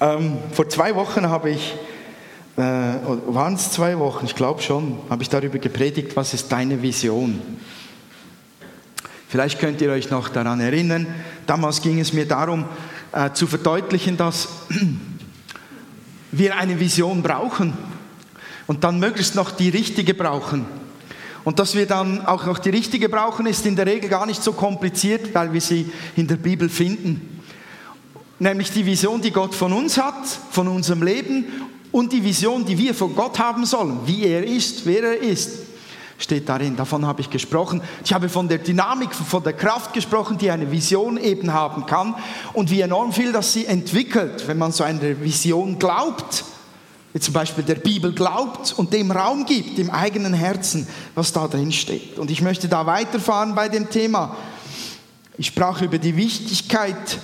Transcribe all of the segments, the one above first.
Ähm, vor zwei Wochen habe ich, äh, waren es zwei Wochen, ich glaube schon, habe ich darüber gepredigt, was ist deine Vision? Vielleicht könnt ihr euch noch daran erinnern, damals ging es mir darum äh, zu verdeutlichen, dass wir eine Vision brauchen und dann möglichst noch die richtige brauchen. Und dass wir dann auch noch die richtige brauchen, ist in der Regel gar nicht so kompliziert, weil wir sie in der Bibel finden. Nämlich die Vision, die Gott von uns hat, von unserem Leben und die Vision, die wir von Gott haben sollen, wie er ist, wer er ist, steht darin. Davon habe ich gesprochen. Ich habe von der Dynamik, von der Kraft gesprochen, die eine Vision eben haben kann und wie enorm viel das sie entwickelt, wenn man so einer Vision glaubt wie zum Beispiel der Bibel glaubt und dem Raum gibt im eigenen Herzen, was da drin steht. Und ich möchte da weiterfahren bei dem Thema. Ich sprach über die Wichtigkeit,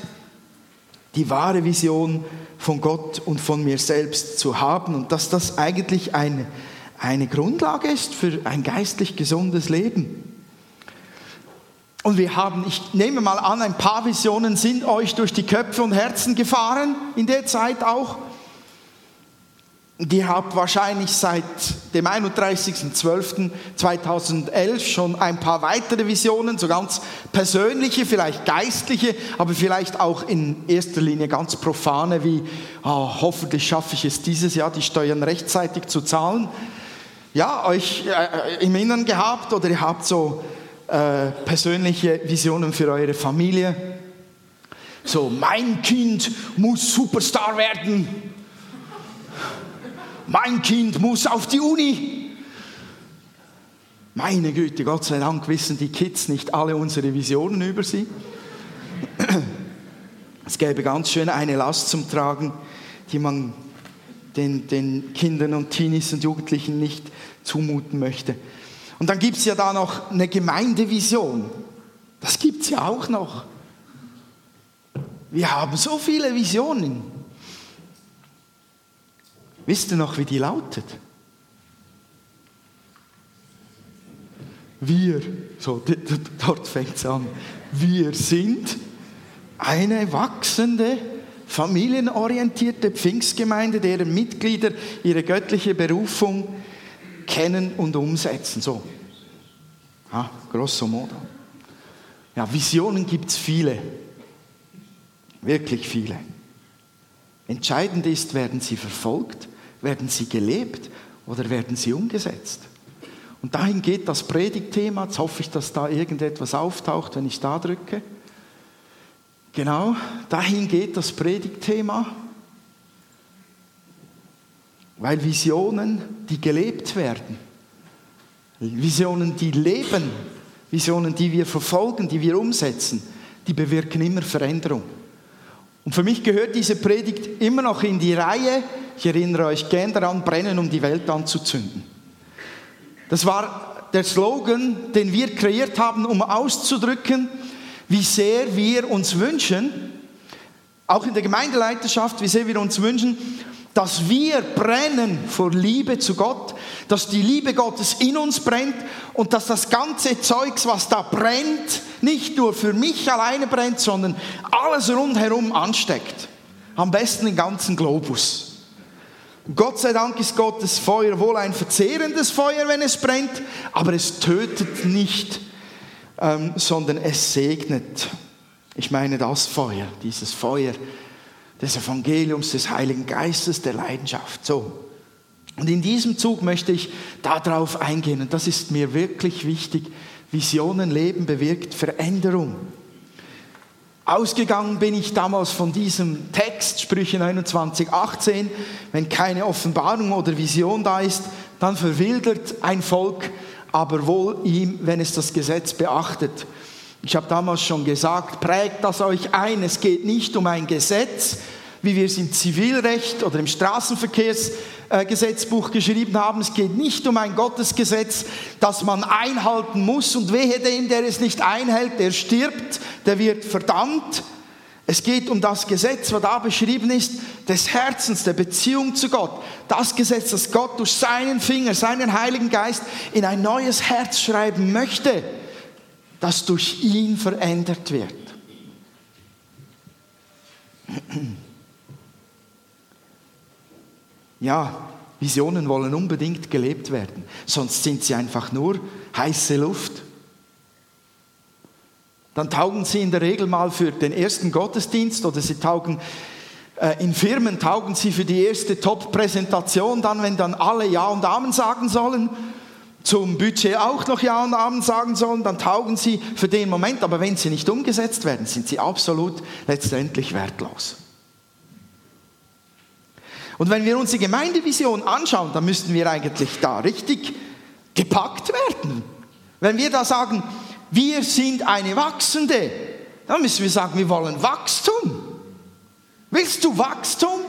die wahre Vision von Gott und von mir selbst zu haben und dass das eigentlich eine, eine Grundlage ist für ein geistlich gesundes Leben. Und wir haben, ich nehme mal an, ein paar Visionen sind euch durch die Köpfe und Herzen gefahren in der Zeit auch. Die habt wahrscheinlich seit dem 31.12.2011 schon ein paar weitere Visionen, so ganz persönliche, vielleicht geistliche, aber vielleicht auch in erster Linie ganz profane, wie oh, hoffentlich schaffe ich es dieses Jahr, die Steuern rechtzeitig zu zahlen. Ja, euch äh, im Innern gehabt oder ihr habt so äh, persönliche Visionen für eure Familie. So, mein Kind muss Superstar werden mein Kind muss auf die Uni. Meine Güte, Gott sei Dank wissen die Kids nicht alle unsere Visionen über sie. Es gäbe ganz schön eine Last zum Tragen, die man den, den Kindern und Teenies und Jugendlichen nicht zumuten möchte. Und dann gibt es ja da noch eine Gemeindevision. Das gibt es ja auch noch. Wir haben so viele Visionen. Wisst ihr noch, wie die lautet? Wir, so dort fängt es an, wir sind eine wachsende, familienorientierte Pfingstgemeinde, deren Mitglieder ihre göttliche Berufung kennen und umsetzen. So, ja, grosso modo. Ja, Visionen gibt es viele, wirklich viele. Entscheidend ist, werden sie verfolgt werden sie gelebt oder werden sie umgesetzt? Und dahin geht das Predigtthema. Jetzt hoffe ich, dass da irgendetwas auftaucht, wenn ich da drücke. Genau, dahin geht das Predigtthema. Weil Visionen, die gelebt werden, Visionen, die leben, Visionen, die wir verfolgen, die wir umsetzen, die bewirken immer Veränderung. Und für mich gehört diese Predigt immer noch in die Reihe ich erinnere euch gern daran, brennen, um die Welt anzuzünden. Das war der Slogan, den wir kreiert haben, um auszudrücken, wie sehr wir uns wünschen, auch in der Gemeindeleiterschaft, wie sehr wir uns wünschen, dass wir brennen vor Liebe zu Gott, dass die Liebe Gottes in uns brennt und dass das ganze Zeugs, was da brennt, nicht nur für mich alleine brennt, sondern alles rundherum ansteckt. Am besten den ganzen Globus. Gott sei Dank ist Gottes Feuer wohl ein verzehrendes Feuer, wenn es brennt, aber es tötet nicht, ähm, sondern es segnet. Ich meine das Feuer, dieses Feuer des Evangeliums, des Heiligen Geistes, der Leidenschaft. So. Und in diesem Zug möchte ich darauf eingehen, und das ist mir wirklich wichtig. Visionen leben bewirkt Veränderung. Ausgegangen bin ich damals von diesem Text, Sprüche 29, 18. Wenn keine Offenbarung oder Vision da ist, dann verwildert ein Volk, aber wohl ihm, wenn es das Gesetz beachtet. Ich habe damals schon gesagt, prägt das euch ein. Es geht nicht um ein Gesetz, wie wir es im Zivilrecht oder im Straßenverkehrsgesetzbuch geschrieben haben. Es geht nicht um ein Gottesgesetz, das man einhalten muss und wehe dem, der es nicht einhält, der stirbt, der wird verdammt. Es geht um das Gesetz, was da beschrieben ist, des Herzens, der Beziehung zu Gott. Das Gesetz, das Gott durch seinen Finger, seinen Heiligen Geist in ein neues Herz schreiben möchte, das durch ihn verändert wird. Ja, Visionen wollen unbedingt gelebt werden, sonst sind sie einfach nur heiße Luft. Dann taugen sie in der Regel mal für den ersten Gottesdienst oder sie taugen äh, in Firmen taugen sie für die erste Top-Präsentation, dann wenn dann alle Ja und Amen sagen sollen, zum Budget auch noch Ja und Amen sagen sollen, dann taugen sie für den Moment, aber wenn sie nicht umgesetzt werden, sind sie absolut letztendlich wertlos. Und wenn wir uns die Gemeindevision anschauen, dann müssten wir eigentlich da richtig gepackt werden. Wenn wir da sagen, wir sind eine wachsende, dann müssen wir sagen, wir wollen Wachstum. Willst du Wachstum?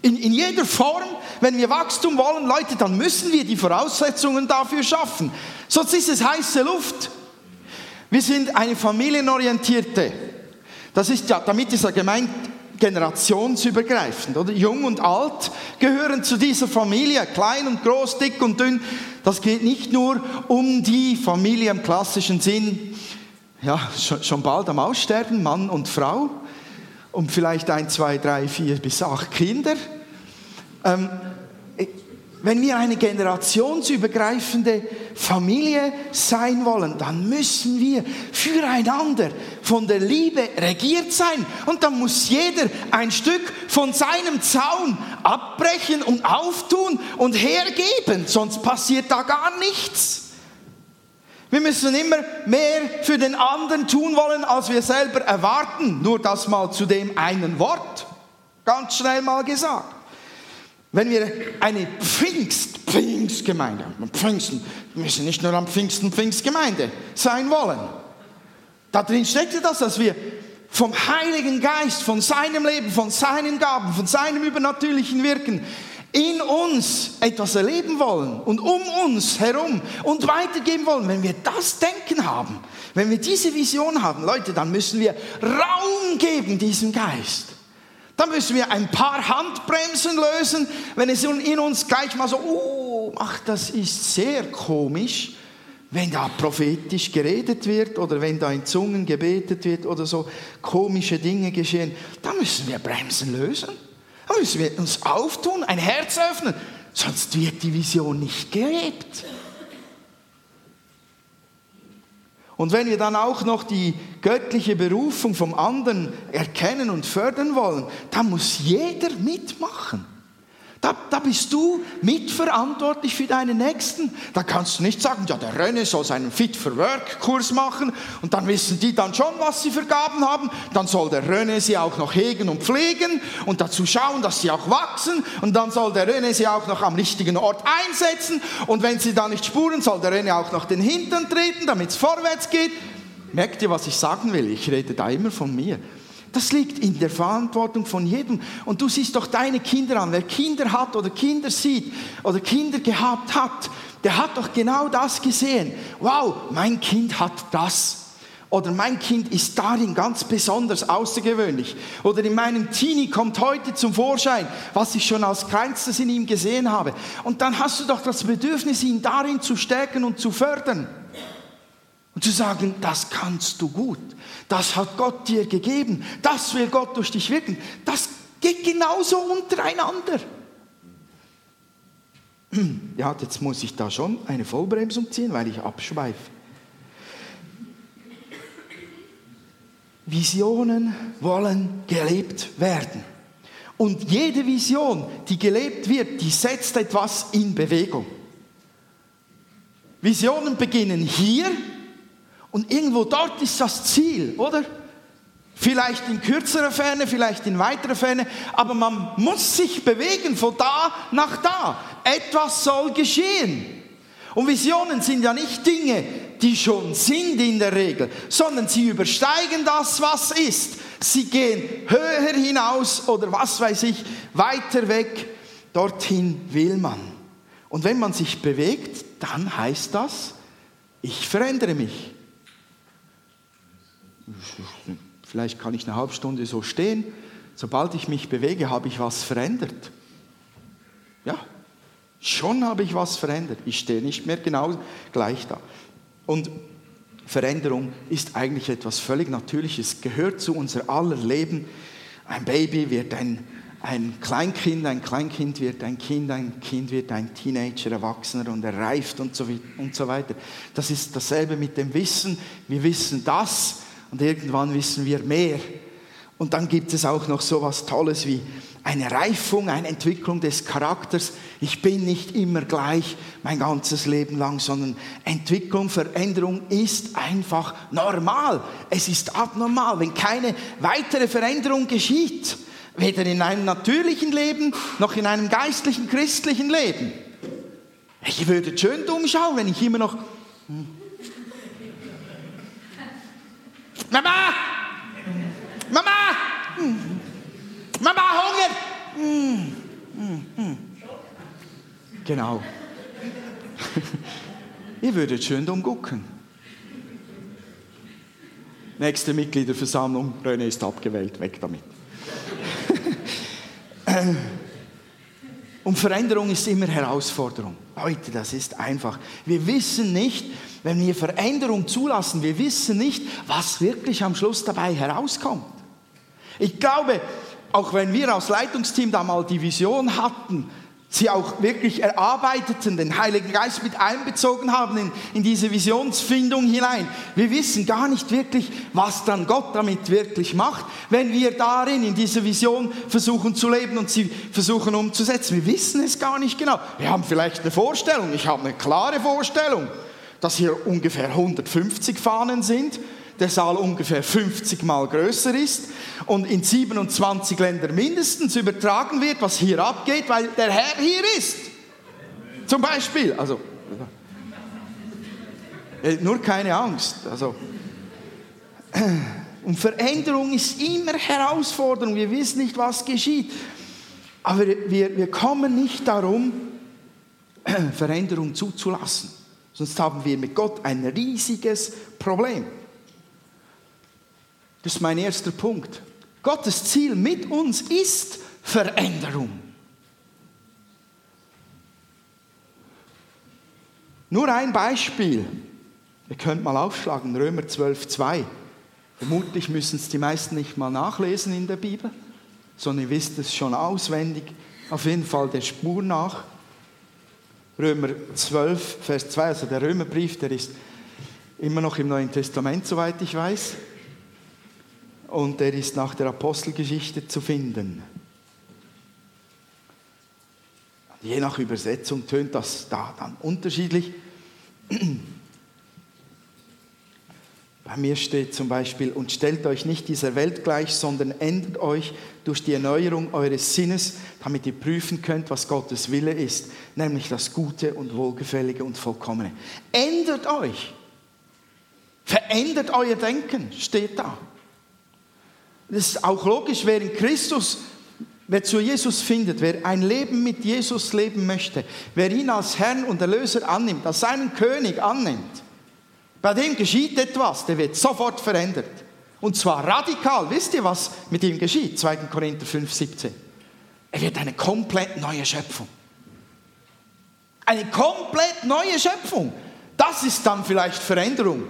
In, in jeder Form, wenn wir Wachstum wollen, Leute, dann müssen wir die Voraussetzungen dafür schaffen. Sonst ist es heiße Luft. Wir sind eine familienorientierte. Das ist ja, damit ist er gemeint, generationsübergreifend, oder? Jung und alt gehören zu dieser Familie, klein und groß, dick und dünn. Das geht nicht nur um die Familie im klassischen Sinn, ja, schon bald am Aussterben, Mann und Frau, und vielleicht ein, zwei, drei, vier bis acht Kinder. Ähm, wenn wir eine generationsübergreifende Familie sein wollen, dann müssen wir füreinander von der Liebe regiert sein. Und dann muss jeder ein Stück von seinem Zaun abbrechen und auftun und hergeben, sonst passiert da gar nichts. Wir müssen immer mehr für den anderen tun wollen, als wir selber erwarten. Nur das mal zu dem einen Wort. Ganz schnell mal gesagt. Wenn wir eine Pfingst, Pfingstgemeinde, Pfingsten, wir müssen nicht nur am Pfingsten Pfingstgemeinde sein wollen. Da drin steckt das, dass wir vom Heiligen Geist, von seinem Leben, von seinen Gaben, von seinem übernatürlichen Wirken in uns etwas erleben wollen und um uns herum und weitergeben wollen. Wenn wir das Denken haben, wenn wir diese Vision haben, Leute, dann müssen wir Raum geben diesem Geist. Dann müssen wir ein paar Handbremsen lösen, wenn es in uns gleich mal so, oh, ach, das ist sehr komisch, wenn da prophetisch geredet wird oder wenn da in Zungen gebetet wird oder so komische Dinge geschehen, dann müssen wir Bremsen lösen. Dann müssen wir uns auftun, ein Herz öffnen, sonst wird die Vision nicht gelebt. Und wenn wir dann auch noch die göttliche Berufung vom anderen erkennen und fördern wollen, dann muss jeder mitmachen. Da, da, bist du mitverantwortlich für deinen Nächsten. Da kannst du nicht sagen, ja, der René soll seinen Fit for Work Kurs machen und dann wissen die dann schon, was sie für Gaben haben. Dann soll der René sie auch noch hegen und pflegen und dazu schauen, dass sie auch wachsen. Und dann soll der René sie auch noch am richtigen Ort einsetzen. Und wenn sie da nicht spuren, soll der René auch noch den Hintern treten, damit es vorwärts geht. Merkt ihr, was ich sagen will? Ich rede da immer von mir. Das liegt in der Verantwortung von jedem. Und du siehst doch deine Kinder an. Wer Kinder hat oder Kinder sieht oder Kinder gehabt hat, der hat doch genau das gesehen. Wow, mein Kind hat das. Oder mein Kind ist darin ganz besonders außergewöhnlich. Oder in meinem Teenie kommt heute zum Vorschein, was ich schon als Kleinstes in ihm gesehen habe. Und dann hast du doch das Bedürfnis, ihn darin zu stärken und zu fördern. Und zu sagen, das kannst du gut. Das hat Gott dir gegeben. Das will Gott durch dich wirken. Das geht genauso untereinander. Ja, jetzt muss ich da schon eine Vollbremsung ziehen, weil ich abschweife. Visionen wollen gelebt werden. Und jede Vision, die gelebt wird, die setzt etwas in Bewegung. Visionen beginnen hier und irgendwo dort ist das Ziel, oder? Vielleicht in kürzerer Ferne, vielleicht in weiterer Ferne, aber man muss sich bewegen von da nach da. Etwas soll geschehen. Und Visionen sind ja nicht Dinge, die schon sind in der Regel, sondern sie übersteigen das, was ist. Sie gehen höher hinaus oder was weiß ich, weiter weg. Dorthin will man. Und wenn man sich bewegt, dann heißt das, ich verändere mich. Vielleicht kann ich eine halbe Stunde so stehen. Sobald ich mich bewege, habe ich was verändert. Ja, schon habe ich was verändert. Ich stehe nicht mehr genau gleich da. Und Veränderung ist eigentlich etwas völlig Natürliches, gehört zu unser aller Leben. Ein Baby wird ein, ein Kleinkind, ein Kleinkind wird ein Kind, ein Kind wird ein Teenager, Erwachsener und er reift und so, und so weiter. Das ist dasselbe mit dem Wissen. Wir wissen das und irgendwann wissen wir mehr. Und dann gibt es auch noch so was Tolles wie eine Reifung, eine Entwicklung des Charakters. Ich bin nicht immer gleich mein ganzes Leben lang, sondern Entwicklung, Veränderung ist einfach normal. Es ist abnormal, wenn keine weitere Veränderung geschieht. Weder in einem natürlichen Leben noch in einem geistlichen, christlichen Leben. Ich würde schön dumm schauen, wenn ich immer noch. Mama! Mama! Hm. Mama, Hunger! Hm. Genau. Ihr würdet schön dumm gucken. Nächste Mitgliederversammlung, René ist abgewählt, weg damit. Und Veränderung ist immer Herausforderung. Leute, das ist einfach. Wir wissen nicht, wenn wir Veränderung zulassen, wir wissen nicht, was wirklich am Schluss dabei herauskommt. Ich glaube, auch wenn wir als Leitungsteam da mal die Vision hatten, sie auch wirklich erarbeiteten, den Heiligen Geist mit einbezogen haben in, in, diese Visionsfindung hinein. Wir wissen gar nicht wirklich, was dann Gott damit wirklich macht, wenn wir darin in dieser Vision versuchen zu leben und sie versuchen umzusetzen. Wir wissen es gar nicht genau. Wir haben vielleicht eine Vorstellung, ich habe eine klare Vorstellung, dass hier ungefähr 150 Fahnen sind der Saal ungefähr 50 Mal größer ist und in 27 Ländern mindestens übertragen wird, was hier abgeht, weil der Herr hier ist. Zum Beispiel. Also, nur keine Angst. Also, und Veränderung ist immer Herausforderung. Wir wissen nicht, was geschieht. Aber wir, wir kommen nicht darum, Veränderung zuzulassen. Sonst haben wir mit Gott ein riesiges Problem. Das ist mein erster Punkt. Gottes Ziel mit uns ist Veränderung. Nur ein Beispiel. Ihr könnt mal aufschlagen, Römer 12, 2. Vermutlich müssen es die meisten nicht mal nachlesen in der Bibel, sondern ihr wisst es schon auswendig, auf jeden Fall der Spur nach. Römer 12, Vers 2, also der Römerbrief, der ist immer noch im Neuen Testament, soweit ich weiß und er ist nach der Apostelgeschichte zu finden. Je nach Übersetzung tönt das da dann unterschiedlich. Bei mir steht zum Beispiel, und stellt euch nicht dieser Welt gleich, sondern ändert euch durch die Erneuerung eures Sinnes, damit ihr prüfen könnt, was Gottes Wille ist, nämlich das Gute und Wohlgefällige und Vollkommene. Ändert euch. Verändert euer Denken, steht da. Das ist auch logisch, wer in Christus, wer zu Jesus findet, wer ein Leben mit Jesus leben möchte, wer ihn als Herrn und Erlöser annimmt, als seinen König annimmt, bei dem geschieht etwas, der wird sofort verändert. Und zwar radikal. Wisst ihr, was mit ihm geschieht? 2. Korinther 5, 17. Er wird eine komplett neue Schöpfung. Eine komplett neue Schöpfung. Das ist dann vielleicht Veränderung.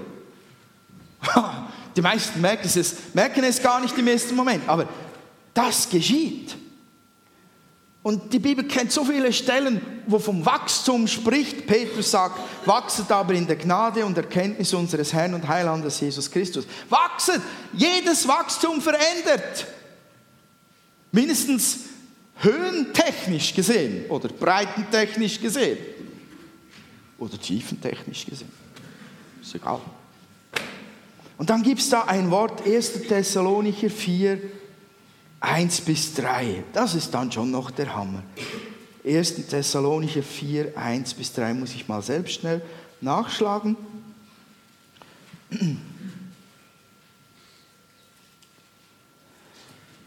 Die meisten merken es, merken es gar nicht im ersten Moment, aber das geschieht. Und die Bibel kennt so viele Stellen, wo vom Wachstum spricht. Petrus sagt, wachset aber in der Gnade und Erkenntnis unseres Herrn und Heilandes Jesus Christus. Wachset! Jedes Wachstum verändert. Mindestens höhentechnisch gesehen oder breitentechnisch gesehen oder tiefentechnisch gesehen. Ist egal. Und dann gibt es da ein Wort, 1. Thessalonicher 4, 1 bis 3. Das ist dann schon noch der Hammer. 1. Thessalonicher 4, 1 bis 3 muss ich mal selbst schnell nachschlagen.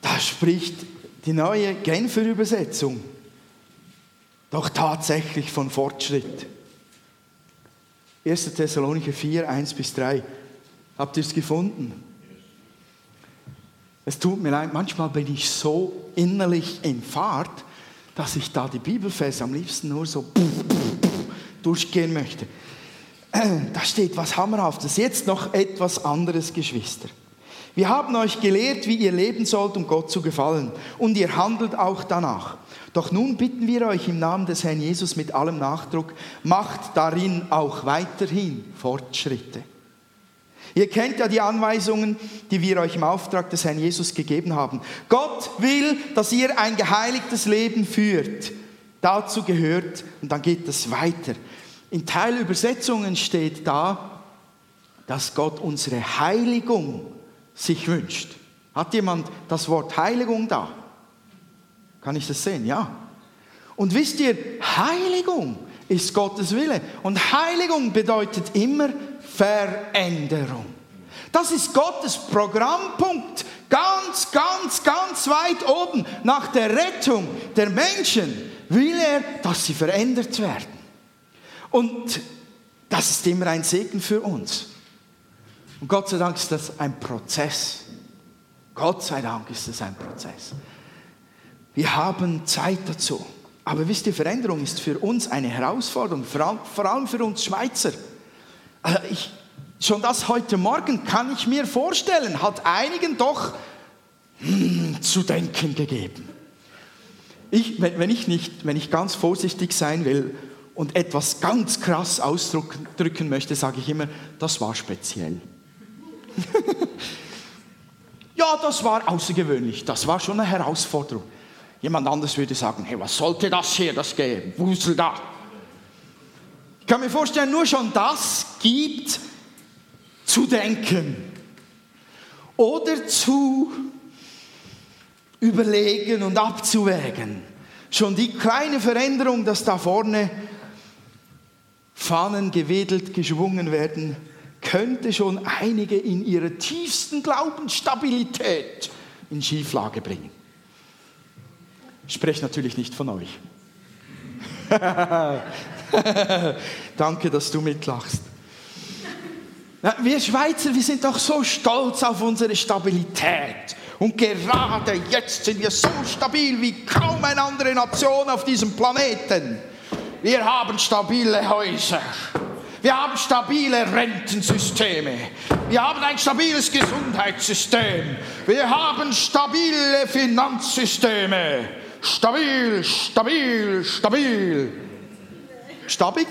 Da spricht die neue Genfer Übersetzung doch tatsächlich von Fortschritt. 1. Thessalonicher 4, 1 bis 3. Habt ihr es gefunden? Es tut mir leid, manchmal bin ich so innerlich in Fahrt, dass ich da die Bibelverse am liebsten nur so durchgehen möchte. Da steht was Hammerhaftes. Jetzt noch etwas anderes, Geschwister. Wir haben euch gelehrt, wie ihr leben sollt, um Gott zu gefallen. Und ihr handelt auch danach. Doch nun bitten wir euch im Namen des Herrn Jesus mit allem Nachdruck, macht darin auch weiterhin Fortschritte. Ihr kennt ja die Anweisungen, die wir euch im Auftrag des Herrn Jesus gegeben haben. Gott will, dass ihr ein geheiligtes Leben führt. Dazu gehört, und dann geht es weiter. In Teilübersetzungen steht da, dass Gott unsere Heiligung sich wünscht. Hat jemand das Wort Heiligung da? Kann ich das sehen? Ja. Und wisst ihr, Heiligung ist Gottes Wille. Und Heiligung bedeutet immer Veränderung. Das ist Gottes Programmpunkt. Ganz, ganz, ganz weit oben. Nach der Rettung der Menschen will er, dass sie verändert werden. Und das ist immer ein Segen für uns. Und Gott sei Dank ist das ein Prozess. Gott sei Dank ist es ein Prozess. Wir haben Zeit dazu. Aber wisst ihr, Veränderung ist für uns eine Herausforderung, vor allem für uns Schweizer. Also ich, schon das heute Morgen kann ich mir vorstellen, hat einigen doch hm, zu denken gegeben. Ich, wenn, ich nicht, wenn ich ganz vorsichtig sein will und etwas ganz krass ausdrücken möchte, sage ich immer, das war speziell. ja, das war außergewöhnlich, das war schon eine Herausforderung. Jemand anders würde sagen, hey, was sollte das hier, das Wusel da? Ich kann mir vorstellen, nur schon das gibt zu denken oder zu überlegen und abzuwägen. Schon die kleine Veränderung, dass da vorne Fahnen gewedelt, geschwungen werden, könnte schon einige in ihrer tiefsten Glaubensstabilität in Schieflage bringen. Ich spreche natürlich nicht von euch. Danke, dass du mitlachst. Wir Schweizer, wir sind doch so stolz auf unsere Stabilität. Und gerade jetzt sind wir so stabil wie kaum eine andere Nation auf diesem Planeten. Wir haben stabile Häuser. Wir haben stabile Rentensysteme. Wir haben ein stabiles Gesundheitssystem. Wir haben stabile Finanzsysteme. Stabil, stabil, stabil. Stabig?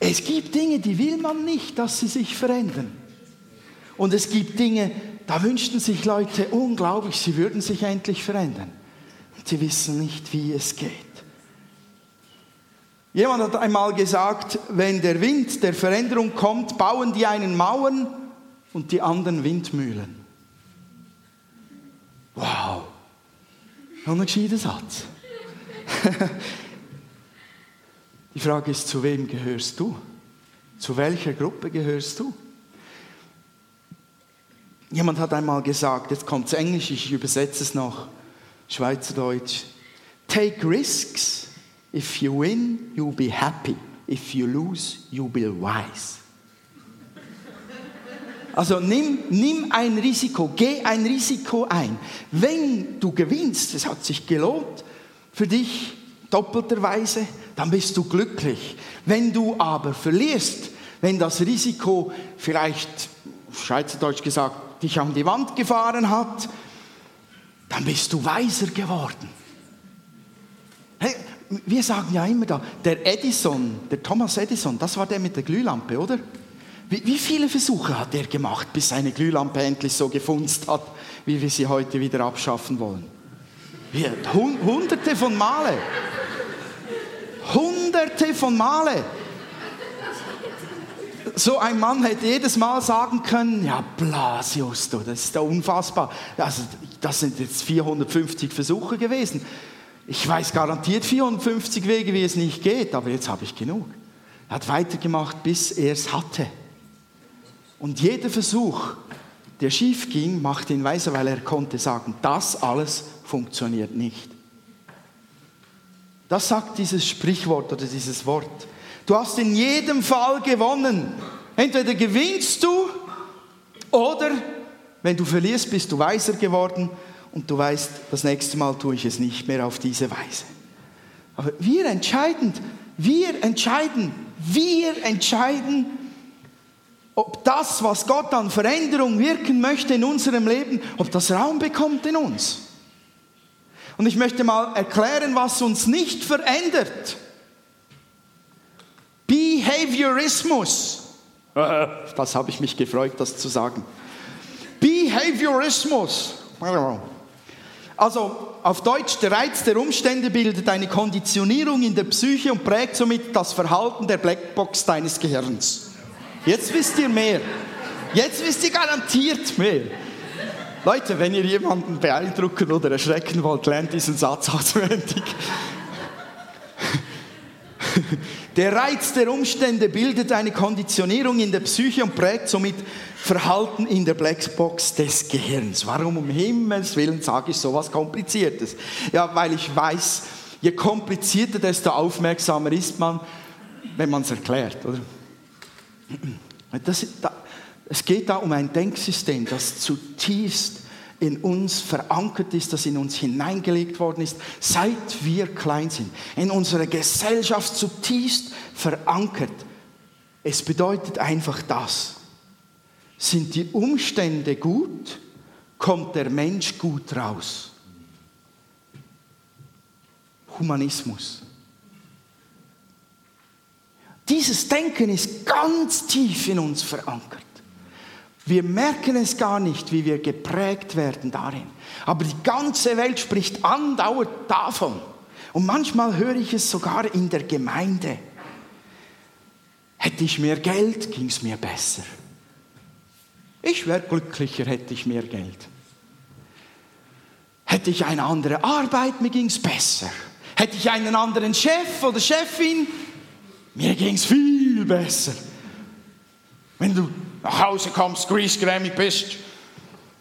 Es gibt Dinge, die will man nicht, dass sie sich verändern. Und es gibt Dinge, da wünschten sich Leute unglaublich, sie würden sich endlich verändern. Und sie wissen nicht, wie es geht. Jemand hat einmal gesagt, wenn der Wind der Veränderung kommt, bauen die einen Mauern und die anderen Windmühlen. Wow, noch ein gescheiter Satz. die Frage ist, zu wem gehörst du? Zu welcher Gruppe gehörst du? Jemand hat einmal gesagt, jetzt kommt es Englisch, ich übersetze es noch Schweizerdeutsch. Take risks. If you win, you'll be happy. If you lose, you'll be wise. Also nimm, nimm ein Risiko, geh ein Risiko ein. Wenn du gewinnst, es hat sich gelohnt für dich doppelterweise, dann bist du glücklich. Wenn du aber verlierst, wenn das Risiko vielleicht, Schweizerdeutsch gesagt, dich an die Wand gefahren hat, dann bist du weiser geworden. Hey, wir sagen ja immer da, der Edison, der Thomas Edison, das war der mit der Glühlampe, oder? Wie, wie viele Versuche hat er gemacht, bis seine Glühlampe endlich so gefunzt hat, wie wir sie heute wieder abschaffen wollen? Wie, hunderte von Male. Hunderte von Male. So ein Mann hätte jedes Mal sagen können, ja, Blasius, du, das ist ja unfassbar. Also, das sind jetzt 450 Versuche gewesen. Ich weiß garantiert 450 Wege, wie es nicht geht, aber jetzt habe ich genug. Er hat weitergemacht, bis er es hatte. Und jeder Versuch, der schief ging, machte ihn weiser, weil er konnte sagen, das alles funktioniert nicht. Das sagt dieses Sprichwort oder dieses Wort. Du hast in jedem Fall gewonnen. Entweder gewinnst du oder wenn du verlierst, bist du weiser geworden und du weißt, das nächste Mal tue ich es nicht mehr auf diese Weise. Aber wir entscheiden, wir entscheiden, Wir entscheiden, ob das, was Gott an Veränderung wirken möchte in unserem Leben, ob das Raum bekommt in uns. Und ich möchte mal erklären, was uns nicht verändert. Behaviorismus. Das habe ich mich gefreut, das zu sagen. Behaviorismus. Also auf Deutsch, der Reiz der Umstände bildet eine Konditionierung in der Psyche und prägt somit das Verhalten der Blackbox deines Gehirns. Jetzt wisst ihr mehr. Jetzt wisst ihr garantiert mehr. Leute, wenn ihr jemanden beeindrucken oder erschrecken wollt, lernt diesen Satz auswendig. Der Reiz der Umstände bildet eine Konditionierung in der Psyche und prägt somit Verhalten in der Blackbox des Gehirns. Warum um Himmels Willen sage ich so was Kompliziertes? Ja, weil ich weiß, je komplizierter, desto aufmerksamer ist man, wenn man es erklärt, oder? Das, da, es geht da um ein Denksystem, das zutiefst in uns verankert ist, das in uns hineingelegt worden ist, seit wir klein sind. In unserer Gesellschaft zutiefst verankert. Es bedeutet einfach das. Sind die Umstände gut, kommt der Mensch gut raus. Humanismus. Dieses Denken ist ganz tief in uns verankert. Wir merken es gar nicht, wie wir geprägt werden darin. Aber die ganze Welt spricht andauernd davon. Und manchmal höre ich es sogar in der Gemeinde. Hätte ich mehr Geld, ging es mir besser. Ich wäre glücklicher, hätte ich mehr Geld. Hätte ich eine andere Arbeit, mir ging es besser. Hätte ich einen anderen Chef oder Chefin, mir ging es viel besser. Wenn du nach Hause kommst, griesgrämig bist,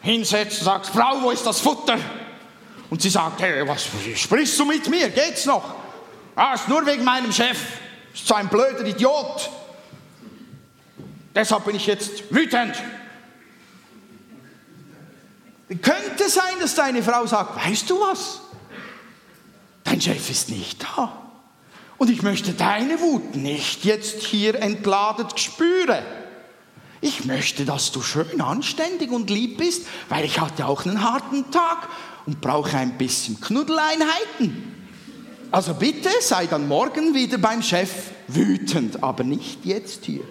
hinsetzt und sagst, Frau, wo ist das Futter? Und sie sagt, hey, was sprichst du mit mir? Geht's noch? Ah, ist nur wegen meinem Chef. Ist so ein blöder Idiot. Deshalb bin ich jetzt wütend. Könnte sein, dass deine Frau sagt, weißt du was? Dein Chef ist nicht da. Und ich möchte deine Wut nicht jetzt hier entladet spüren. Ich möchte, dass du schön anständig und lieb bist, weil ich hatte auch einen harten Tag und brauche ein bisschen Knuddeleinheiten. Also bitte sei dann morgen wieder beim Chef wütend, aber nicht jetzt hier.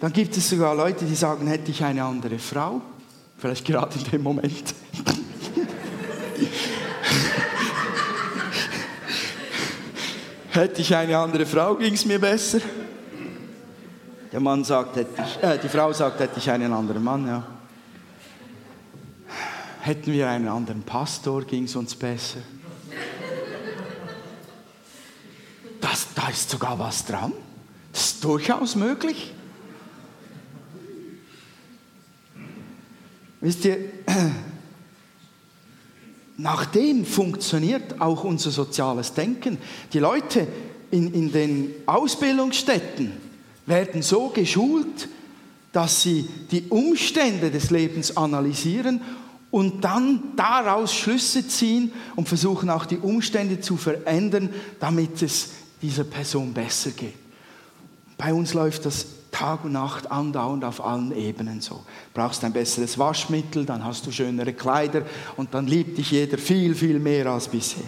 Dann gibt es sogar Leute, die sagen, hätte ich eine andere Frau, vielleicht gerade in dem Moment. Hätte ich eine andere Frau, ging es mir besser. Der Mann sagt, hätte ich, äh, die Frau sagt, hätte ich einen anderen Mann, ja. Hätten wir einen anderen Pastor, ging es uns besser. Das, da ist sogar was dran. Das ist durchaus möglich. Wisst ihr, nach dem funktioniert auch unser soziales Denken. Die Leute in, in den Ausbildungsstätten werden so geschult, dass sie die Umstände des Lebens analysieren und dann daraus Schlüsse ziehen und versuchen auch die Umstände zu verändern, damit es dieser Person besser geht. Bei uns läuft das Tag und Nacht andauernd auf allen Ebenen so. Brauchst ein besseres Waschmittel, dann hast du schönere Kleider und dann liebt dich jeder viel, viel mehr als bisher.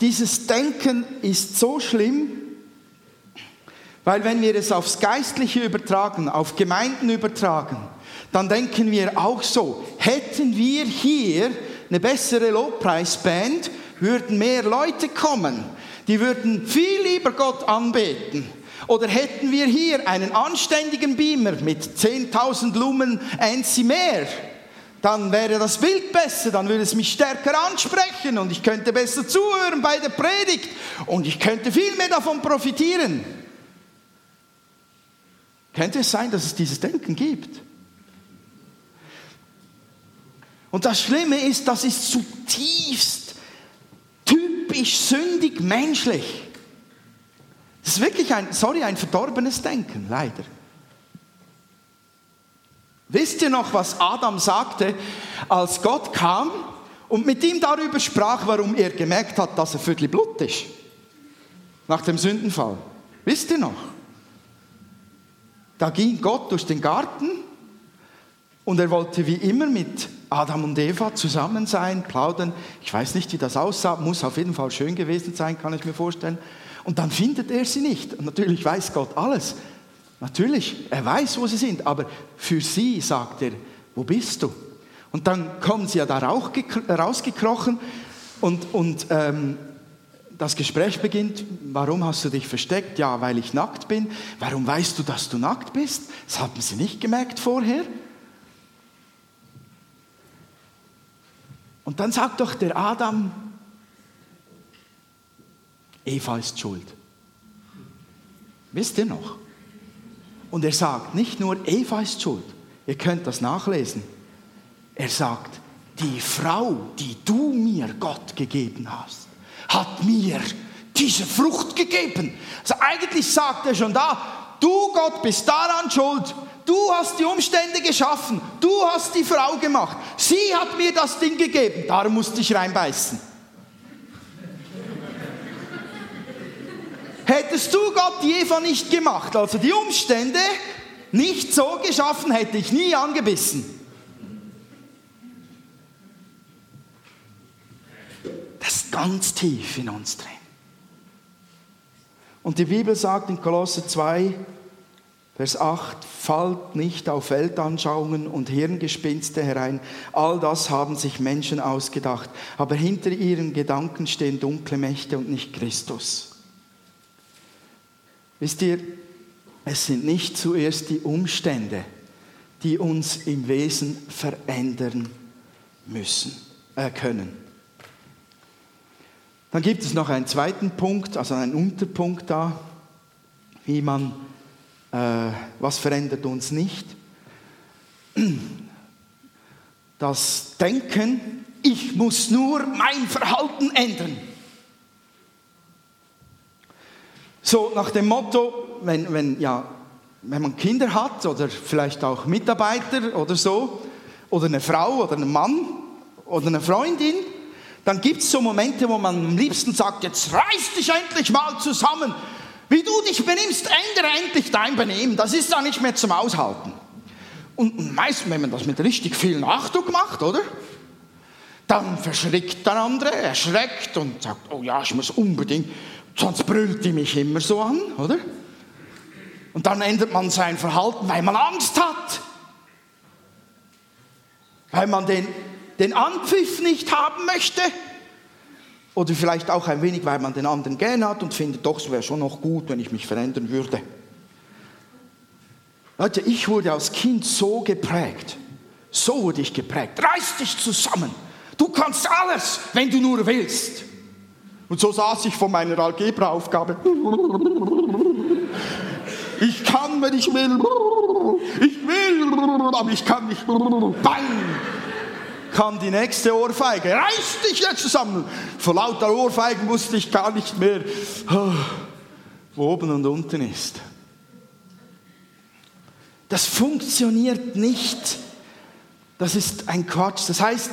Dieses Denken ist so schlimm, weil wenn wir es aufs Geistliche übertragen, auf Gemeinden übertragen, dann denken wir auch so, hätten wir hier eine bessere Lobpreisband, würden mehr Leute kommen. Die würden viel lieber Gott anbeten. Oder hätten wir hier einen anständigen Beamer mit 10.000 Lumen NC mehr, dann wäre das Bild besser, dann würde es mich stärker ansprechen und ich könnte besser zuhören bei der Predigt und ich könnte viel mehr davon profitieren. Könnte es sein, dass es dieses Denken gibt? Und das Schlimme ist, das ist zutiefst typisch sündig menschlich. Das ist wirklich ein, sorry, ein verdorbenes Denken, leider. Wisst ihr noch, was Adam sagte, als Gott kam und mit ihm darüber sprach, warum er gemerkt hat, dass er Viertel Blut ist? nach dem Sündenfall. Wisst ihr noch? Da ging Gott durch den Garten und er wollte wie immer mit Adam und Eva zusammen sein, plaudern. Ich weiß nicht, wie das aussah, muss auf jeden Fall schön gewesen sein, kann ich mir vorstellen. Und dann findet er sie nicht. Und natürlich weiß Gott alles. Natürlich, er weiß, wo sie sind, aber für sie sagt er, wo bist du? Und dann kommen sie ja da rausgekrochen und, und ähm, das Gespräch beginnt, warum hast du dich versteckt? Ja, weil ich nackt bin. Warum weißt du, dass du nackt bist? Das haben sie nicht gemerkt vorher. Und dann sagt doch der Adam, Eva ist schuld. Wisst ihr noch? Und er sagt, nicht nur Eva ist schuld, ihr könnt das nachlesen. Er sagt, die Frau, die du mir Gott gegeben hast, hat mir diese Frucht gegeben. Also eigentlich sagt er schon da, du Gott bist daran schuld, Du hast die Umstände geschaffen. Du hast die Frau gemacht. Sie hat mir das Ding gegeben. Darum musste ich reinbeißen. Hättest du Gott die Eva nicht gemacht, also die Umstände nicht so geschaffen, hätte ich nie angebissen. Das ist ganz tief in uns drin. Und die Bibel sagt in Kolosse 2, Vers 8, fallt nicht auf Weltanschauungen und Hirngespinste herein. All das haben sich Menschen ausgedacht. Aber hinter ihren Gedanken stehen dunkle Mächte und nicht Christus. Wisst ihr, es sind nicht zuerst die Umstände, die uns im Wesen verändern müssen, äh, können. Dann gibt es noch einen zweiten Punkt, also einen Unterpunkt da, wie man äh, was verändert uns nicht? Das Denken, ich muss nur mein Verhalten ändern. So nach dem Motto, wenn, wenn, ja, wenn man Kinder hat oder vielleicht auch Mitarbeiter oder so, oder eine Frau oder einen Mann oder eine Freundin, dann gibt es so Momente, wo man am liebsten sagt, jetzt reiß dich endlich mal zusammen wie du dich benimmst, ändere endlich dein Benehmen. Das ist da nicht mehr zum Aushalten. Und meistens, wenn man das mit richtig viel Nachdruck macht, oder? Dann verschrickt der andere, erschreckt und sagt, oh ja, ich muss unbedingt, sonst brüllt die mich immer so an, oder? Und dann ändert man sein Verhalten, weil man Angst hat. Weil man den, den Anpfiff nicht haben möchte. Oder vielleicht auch ein wenig, weil man den anderen gern hat und findet, doch, es wäre schon noch gut, wenn ich mich verändern würde. Leute, ich wurde als Kind so geprägt. So wurde ich geprägt. Reiß dich zusammen. Du kannst alles, wenn du nur willst. Und so saß ich vor meiner Algebra-Aufgabe. Ich kann, wenn ich will. Ich will, aber ich kann nicht. Bang! kam die nächste Ohrfeige. Reiß dich jetzt zusammen. Vor lauter Ohrfeigen wusste ich gar nicht mehr, wo oben und unten ist. Das funktioniert nicht. Das ist ein Quatsch. Das heißt,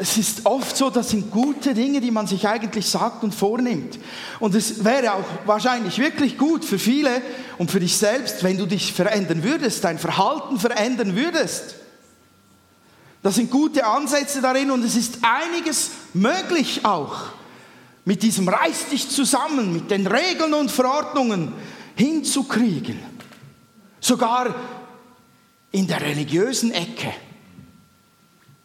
es ist oft so, das sind gute Dinge, die man sich eigentlich sagt und vornimmt. Und es wäre auch wahrscheinlich wirklich gut für viele und für dich selbst, wenn du dich verändern würdest, dein Verhalten verändern würdest. Das sind gute Ansätze darin und es ist einiges möglich auch mit diesem Reiß dich zusammen, mit den Regeln und Verordnungen hinzukriegen. Sogar in der religiösen Ecke.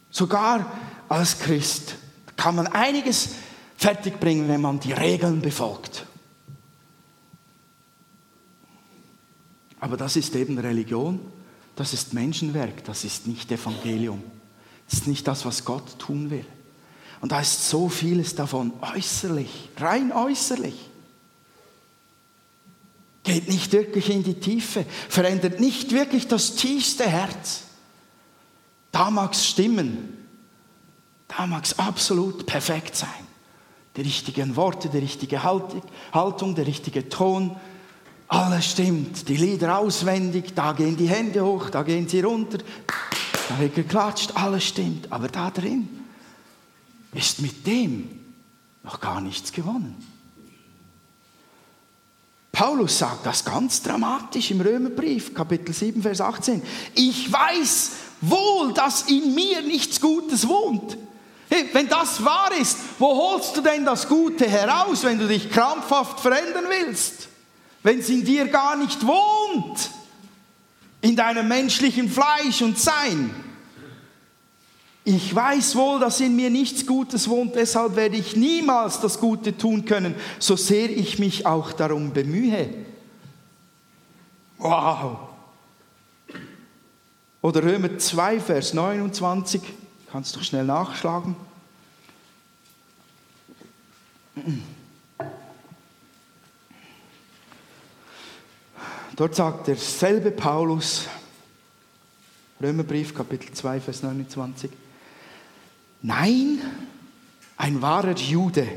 Sogar als Christ kann man einiges fertigbringen, wenn man die Regeln befolgt. Aber das ist eben Religion, das ist Menschenwerk, das ist nicht Evangelium. Das ist nicht das, was Gott tun will. Und da ist so vieles davon äußerlich, rein äußerlich. Geht nicht wirklich in die Tiefe, verändert nicht wirklich das tiefste Herz. Da mag es stimmen, da mag es absolut perfekt sein. Die richtigen Worte, die richtige Haltung, der richtige Ton, alles stimmt. Die Lieder auswendig, da gehen die Hände hoch, da gehen sie runter, da wird geklatscht, alles stimmt. Aber da drin ist mit dem, noch gar nichts gewonnen. Paulus sagt das ganz dramatisch im Römerbrief, Kapitel 7, Vers 18. Ich weiß wohl, dass in mir nichts Gutes wohnt. Hey, wenn das wahr ist, wo holst du denn das Gute heraus, wenn du dich krampfhaft verändern willst? Wenn es in dir gar nicht wohnt, in deinem menschlichen Fleisch und Sein. Ich weiß wohl, dass in mir nichts Gutes wohnt, deshalb werde ich niemals das Gute tun können, so sehr ich mich auch darum bemühe. Wow. Oder Römer 2, Vers 29, kannst du schnell nachschlagen. Dort sagt derselbe Paulus, Römerbrief, Kapitel 2, Vers 29, Nein, ein wahrer Jude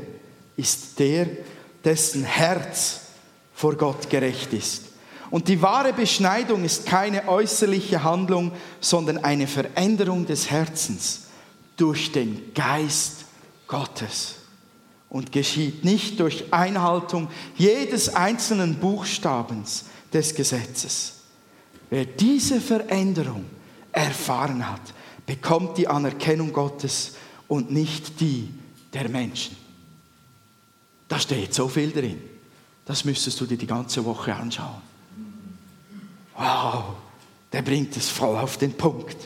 ist der, dessen Herz vor Gott gerecht ist. Und die wahre Beschneidung ist keine äußerliche Handlung, sondern eine Veränderung des Herzens durch den Geist Gottes und geschieht nicht durch Einhaltung jedes einzelnen Buchstabens des Gesetzes. Wer diese Veränderung erfahren hat, bekommt die Anerkennung Gottes und nicht die der Menschen. Da steht so viel drin. Das müsstest du dir die ganze Woche anschauen. Wow, der bringt es voll auf den Punkt.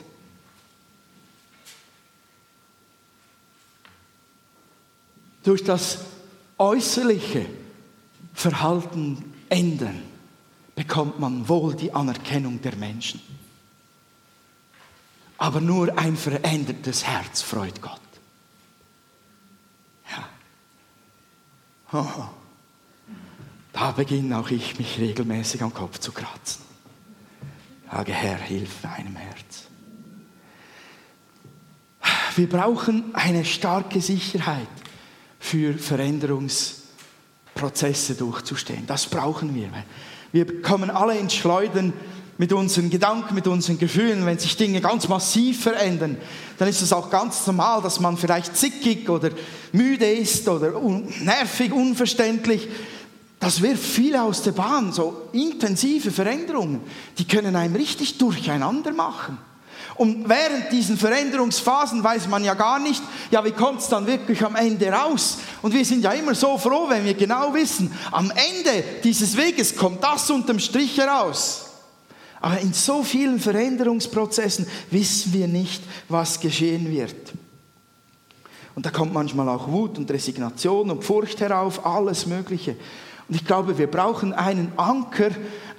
Durch das äußerliche Verhalten ändern bekommt man wohl die Anerkennung der Menschen. Aber nur ein verändertes Herz freut Gott. Ja. Oh. Da beginne auch ich, mich regelmäßig am Kopf zu kratzen. Sage, Herr, hilf meinem Herz. Wir brauchen eine starke Sicherheit für Veränderungsprozesse durchzustehen. Das brauchen wir. Wir kommen alle ins Schleudern mit unseren Gedanken, mit unseren Gefühlen, wenn sich Dinge ganz massiv verändern, dann ist es auch ganz normal, dass man vielleicht zickig oder müde ist oder nervig, unverständlich. Das wirft viel aus der Bahn, so intensive Veränderungen, die können einem richtig durcheinander machen. Und während diesen Veränderungsphasen weiß man ja gar nicht, ja, wie kommt es dann wirklich am Ende raus? Und wir sind ja immer so froh, wenn wir genau wissen, am Ende dieses Weges kommt das unterm Strich heraus. Aber in so vielen Veränderungsprozessen wissen wir nicht, was geschehen wird. Und da kommt manchmal auch Wut und Resignation und Furcht herauf, alles Mögliche. Und ich glaube, wir brauchen einen Anker,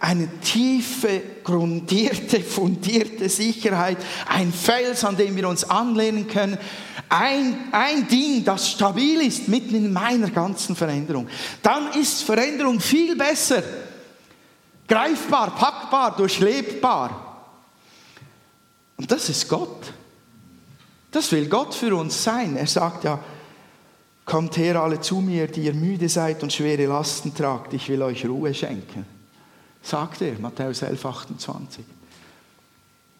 eine tiefe, grundierte, fundierte Sicherheit, ein Fels, an dem wir uns anlehnen können, ein, ein Ding, das stabil ist mitten in meiner ganzen Veränderung. Dann ist Veränderung viel besser Greifbar, packbar, durchlebbar. Und das ist Gott. Das will Gott für uns sein. Er sagt ja, kommt her alle zu mir, die ihr müde seid und schwere Lasten tragt, ich will euch Ruhe schenken. Sagt er, Matthäus 11, 28.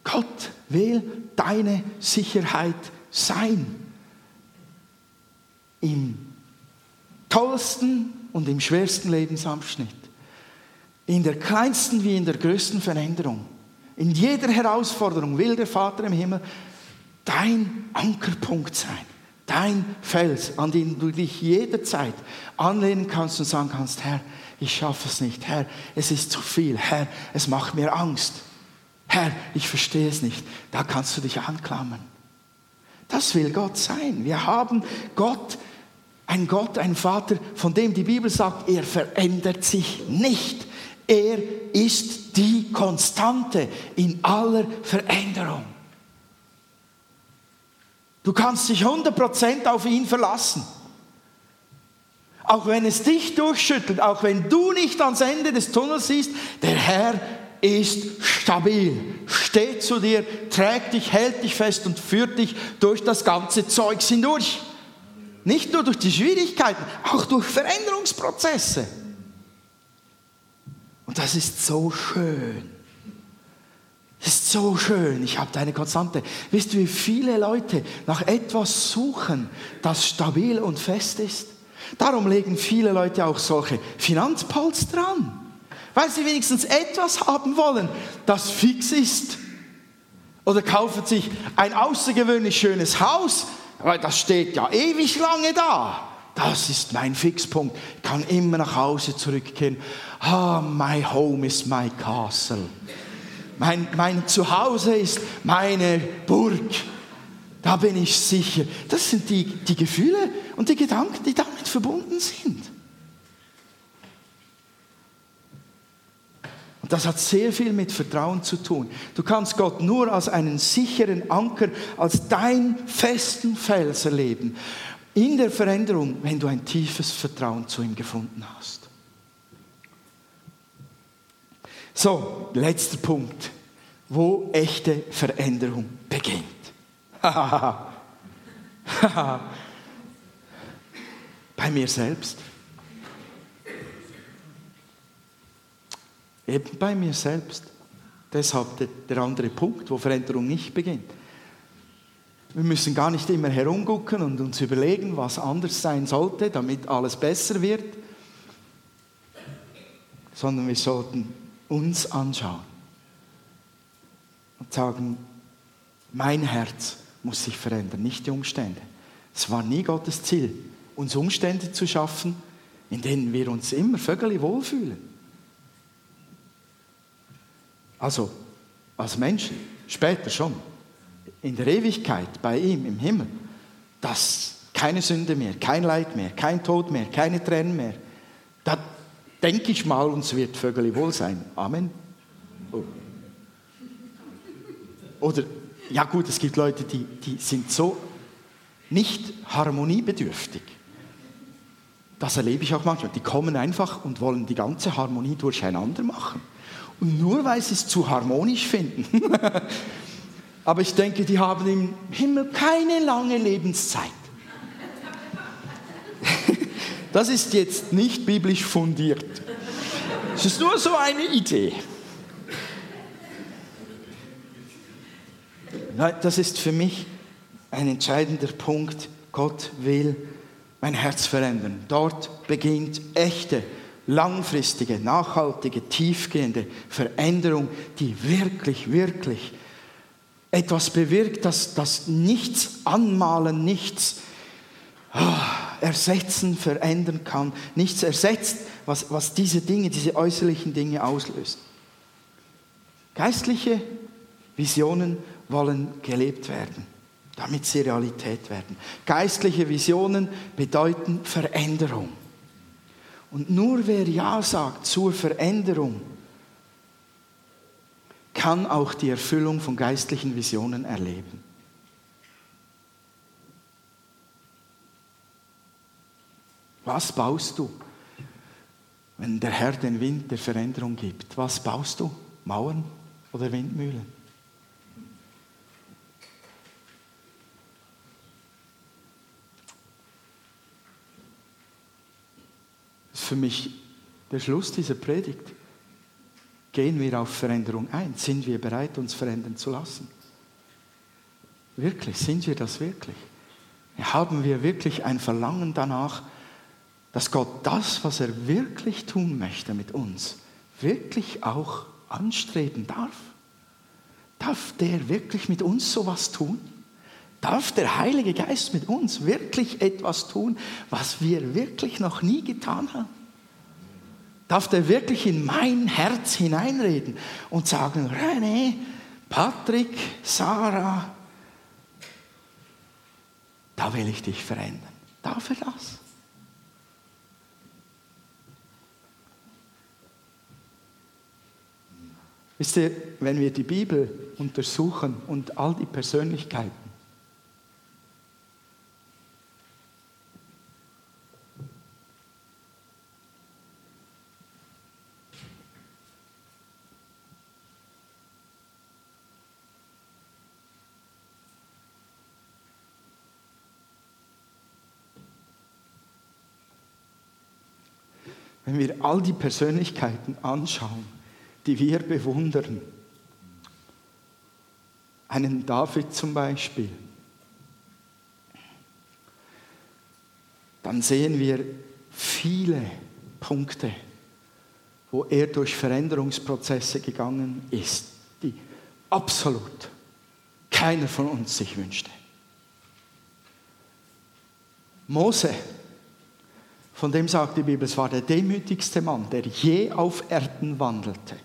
Gott will deine Sicherheit sein. Im tollsten und im schwersten Lebensabschnitt. In der kleinsten wie in der größten Veränderung. In jeder Herausforderung will der Vater im Himmel dein Ankerpunkt sein. Dein Fels, an den du dich jederzeit anlehnen kannst und sagen kannst, Herr, ich schaffe es nicht. Herr, es ist zu viel. Herr, es macht mir Angst. Herr, ich verstehe es nicht. Da kannst du dich anklammern. Das will Gott sein. Wir haben Gott, ein Gott, ein Vater, von dem die Bibel sagt, er verändert sich nicht. Er ist die Konstante in aller Veränderung. Du kannst dich 100% auf ihn verlassen. Auch wenn es dich durchschüttelt, auch wenn du nicht ans Ende des Tunnels siehst, der Herr ist stabil, steht zu dir, trägt dich, hält dich fest und führt dich durch das ganze Zeug hindurch. Nicht nur durch die Schwierigkeiten, auch durch Veränderungsprozesse. Und das ist so schön. Ist so schön. Ich habe deine Konstante. Wisst ihr, wie viele Leute nach etwas suchen, das stabil und fest ist? Darum legen viele Leute auch solche Finanzpolster an, weil sie wenigstens etwas haben wollen, das fix ist. Oder kaufen sich ein außergewöhnlich schönes Haus, weil das steht ja ewig lange da. Das ist mein Fixpunkt. Ich kann immer nach Hause zurückkehren. Ah, my home is my castle. Mein, mein Zuhause ist meine Burg. Da bin ich sicher. Das sind die, die Gefühle und die Gedanken, die damit verbunden sind. Und das hat sehr viel mit Vertrauen zu tun. Du kannst Gott nur als einen sicheren Anker, als dein festen Fels erleben. In der Veränderung, wenn du ein tiefes Vertrauen zu ihm gefunden hast. So, letzter Punkt, wo echte Veränderung beginnt. Bei mir selbst. Eben bei mir selbst. Deshalb der, der andere Punkt, wo Veränderung nicht beginnt. Wir müssen gar nicht immer herumgucken und uns überlegen, was anders sein sollte, damit alles besser wird, sondern wir sollten uns anschauen und sagen, mein Herz muss sich verändern, nicht die Umstände. Es war nie Gottes Ziel, uns Umstände zu schaffen, in denen wir uns immer vögelig wohlfühlen. Also als Menschen, später schon, in der Ewigkeit bei ihm im Himmel, das keine Sünde mehr, kein Leid mehr, kein Tod mehr, keine Tränen mehr. Da denke ich mal, uns wird vögelig wohl sein. Amen. Oh. Oder, ja gut, es gibt Leute, die, die sind so nicht harmoniebedürftig. Das erlebe ich auch manchmal. Die kommen einfach und wollen die ganze Harmonie durcheinander machen. Und nur weil sie es zu harmonisch finden. Aber ich denke, die haben im Himmel keine lange Lebenszeit. Das ist jetzt nicht biblisch fundiert. Es ist nur so eine Idee. Das ist für mich ein entscheidender Punkt. Gott will mein Herz verändern. Dort beginnt echte langfristige, nachhaltige, tiefgehende Veränderung, die wirklich, wirklich etwas bewirkt, das, das nichts anmalen, nichts ah, ersetzen, verändern kann, nichts ersetzt, was, was diese Dinge, diese äußerlichen Dinge auslösen. Geistliche Visionen wollen gelebt werden, damit sie Realität werden. Geistliche Visionen bedeuten Veränderung. Und nur wer Ja sagt zur Veränderung, kann auch die Erfüllung von geistlichen Visionen erleben. Was baust du, wenn der Herr den Wind der Veränderung gibt? Was baust du? Mauern oder Windmühlen? für mich der Schluss dieser Predigt. Gehen wir auf Veränderung ein? Sind wir bereit, uns verändern zu lassen? Wirklich, sind wir das wirklich? Haben wir wirklich ein Verlangen danach, dass Gott das, was er wirklich tun möchte mit uns, wirklich auch anstreben darf? Darf der wirklich mit uns sowas tun? Darf der Heilige Geist mit uns wirklich etwas tun, was wir wirklich noch nie getan haben? Darf der wirklich in mein Herz hineinreden und sagen, René, Patrick, Sarah, da will ich dich verändern. Darf er das? Wisst ihr, wenn wir die Bibel untersuchen und all die Persönlichkeiten, wenn wir all die Persönlichkeiten anschauen, die wir bewundern, einen David zum Beispiel, dann sehen wir viele Punkte, wo er durch Veränderungsprozesse gegangen ist, die absolut keiner von uns sich wünschte. Mose, von dem sagt die Bibel, es war der demütigste Mann, der je auf Erden wandelte.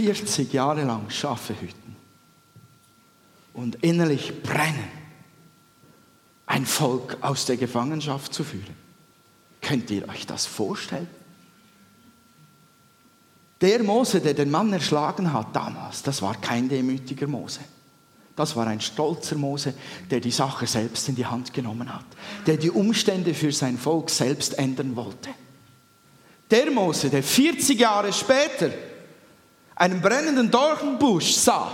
Vierzig Jahre lang Schafe hüten und innerlich brennen, ein Volk aus der Gefangenschaft zu führen. Könnt ihr euch das vorstellen? Der Mose, der den Mann erschlagen hat damals, das war kein demütiger Mose. Das war ein stolzer Mose, der die Sache selbst in die Hand genommen hat, der die Umstände für sein Volk selbst ändern wollte. Der Mose, der 40 Jahre später einen brennenden Dornbusch sah,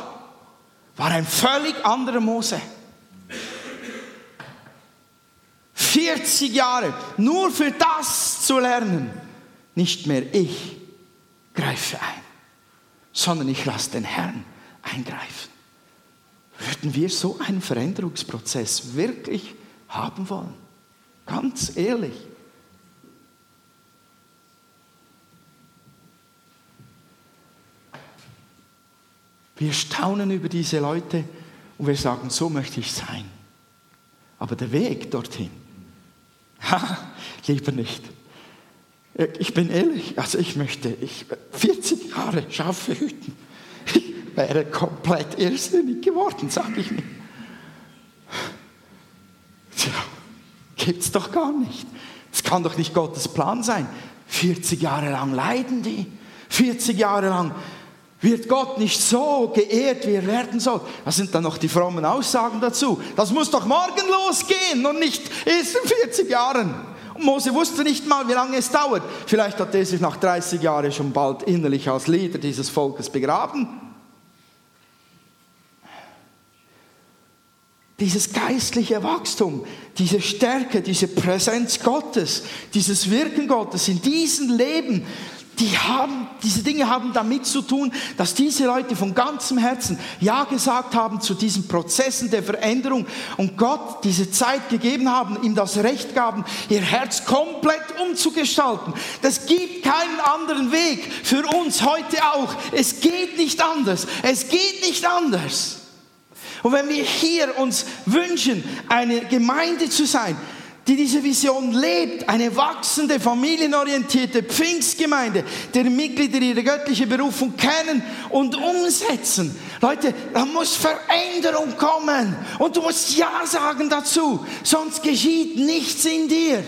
war ein völlig anderer Mose. 40 Jahre nur für das zu lernen, nicht mehr ich, greife ein, sondern ich lasse den Herrn eingreifen. Würden wir so einen Veränderungsprozess wirklich haben wollen? Ganz ehrlich. Wir staunen über diese Leute und wir sagen, so möchte ich sein. Aber der Weg dorthin, lieber nicht. Ich bin ehrlich, also ich möchte ich, 40 Jahre Schafe hüten. Ich wäre komplett irrsinnig geworden, sage ich mir. Tja, gibt's doch gar nicht. Das kann doch nicht Gottes Plan sein. 40 Jahre lang leiden die. 40 Jahre lang wird Gott nicht so geehrt, wie er werden soll. Was sind dann noch die frommen Aussagen dazu? Das muss doch morgen losgehen und nicht erst in 40 Jahren. Mose wusste nicht mal, wie lange es dauert. Vielleicht hat er sich nach 30 Jahren schon bald innerlich als Leader dieses Volkes begraben. Dieses geistliche Wachstum, diese Stärke, diese Präsenz Gottes, dieses Wirken Gottes in diesem Leben, die haben, diese Dinge haben damit zu tun, dass diese Leute von ganzem Herzen Ja gesagt haben zu diesen Prozessen der Veränderung und Gott diese Zeit gegeben haben, ihm das Recht gaben, ihr Herz komplett umzugestalten. Das gibt keinen anderen Weg für uns heute auch. Es geht nicht anders. Es geht nicht anders. Und wenn wir hier uns wünschen, eine Gemeinde zu sein, die diese Vision lebt, eine wachsende, familienorientierte Pfingstgemeinde, deren Mitglieder ihre göttliche Berufung kennen und umsetzen. Leute, da muss Veränderung kommen und du musst Ja sagen dazu, sonst geschieht nichts in dir.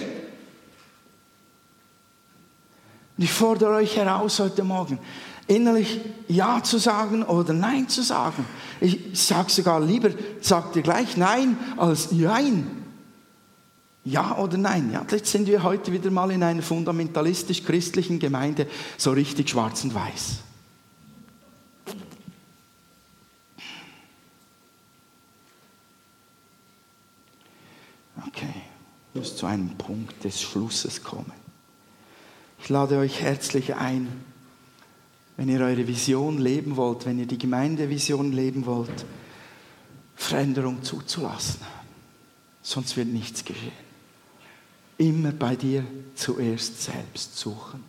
Und ich fordere euch heraus heute Morgen, innerlich Ja zu sagen oder Nein zu sagen. Ich sage sogar lieber, sagt ihr gleich Nein als Nein. Ja oder nein? Ja, jetzt sind wir heute wieder mal in einer fundamentalistisch-christlichen Gemeinde so richtig schwarz und weiß. Okay, ich muss zu einem Punkt des Schlusses kommen. Ich lade euch herzlich ein, wenn ihr eure Vision leben wollt, wenn ihr die Gemeindevision leben wollt, Veränderung zuzulassen. Sonst wird nichts geschehen immer bei dir zuerst selbst suchen.